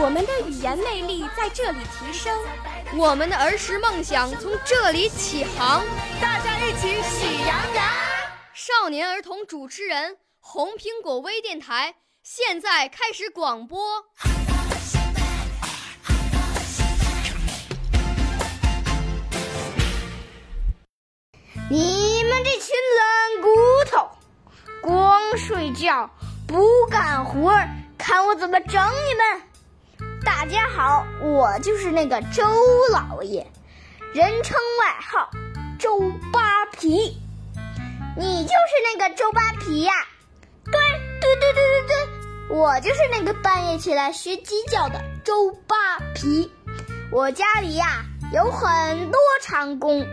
我们的语言魅力在这里提升，我们的儿时梦想从这里起航。大家一起喜羊羊。少年儿童主持人，红苹果微电台。现在开始广播。你们这群懒骨头，光睡觉不干活，看我怎么整你们！大家好，我就是那个周老爷，人称外号周扒皮。你就是那个周扒皮呀？对对对对对对。我就是那个半夜起来学鸡叫的周扒皮。我家里呀有很多长工，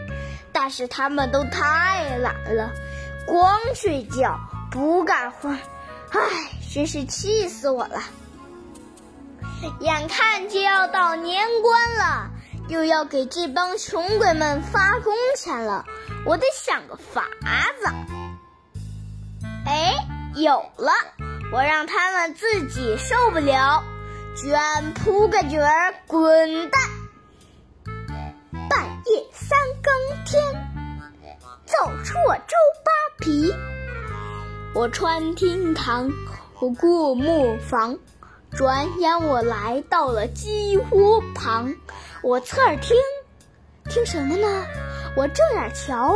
但是他们都太懒了，光睡觉不干活，唉，真是气死我了！眼看就要到年关了，又要给这帮穷鬼们发工钱了，我得想个法子。哎，有了！我让他们自己受不了，卷铺个卷儿滚蛋！半夜三更天，走出我周扒皮。我穿厅堂，我过磨坊，转眼我来到了鸡窝旁。我侧耳听，听什么呢？我正眼瞧，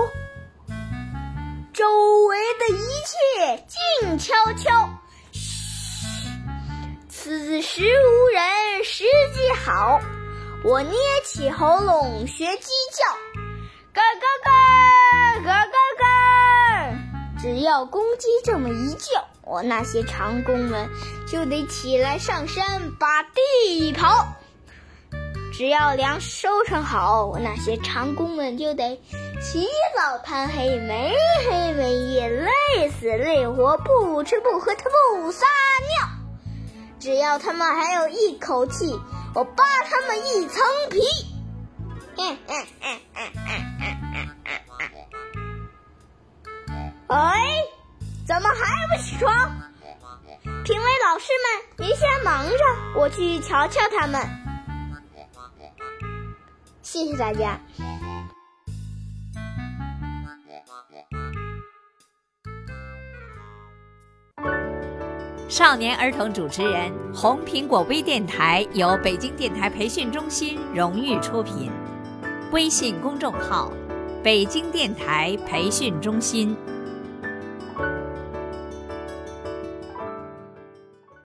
周围的一切静悄悄。此时无人，时机好。我捏起喉咙学鸡叫，咯咯咯咯。要公鸡这么一叫，我那些长工们就得起来上山把地刨。只要粮收成好，我那些长工们就得起早贪黑，没黑没夜，累死累活，不吃不喝，他不撒尿。只要他们还有一口气，我扒他们一层皮。哎，还不起床？评委老师们，您先忙着，我去瞧瞧他们。谢谢大家。少年儿童主持人，红苹果微电台由北京电台培训中心荣誉出品，微信公众号：北京电台培训中心。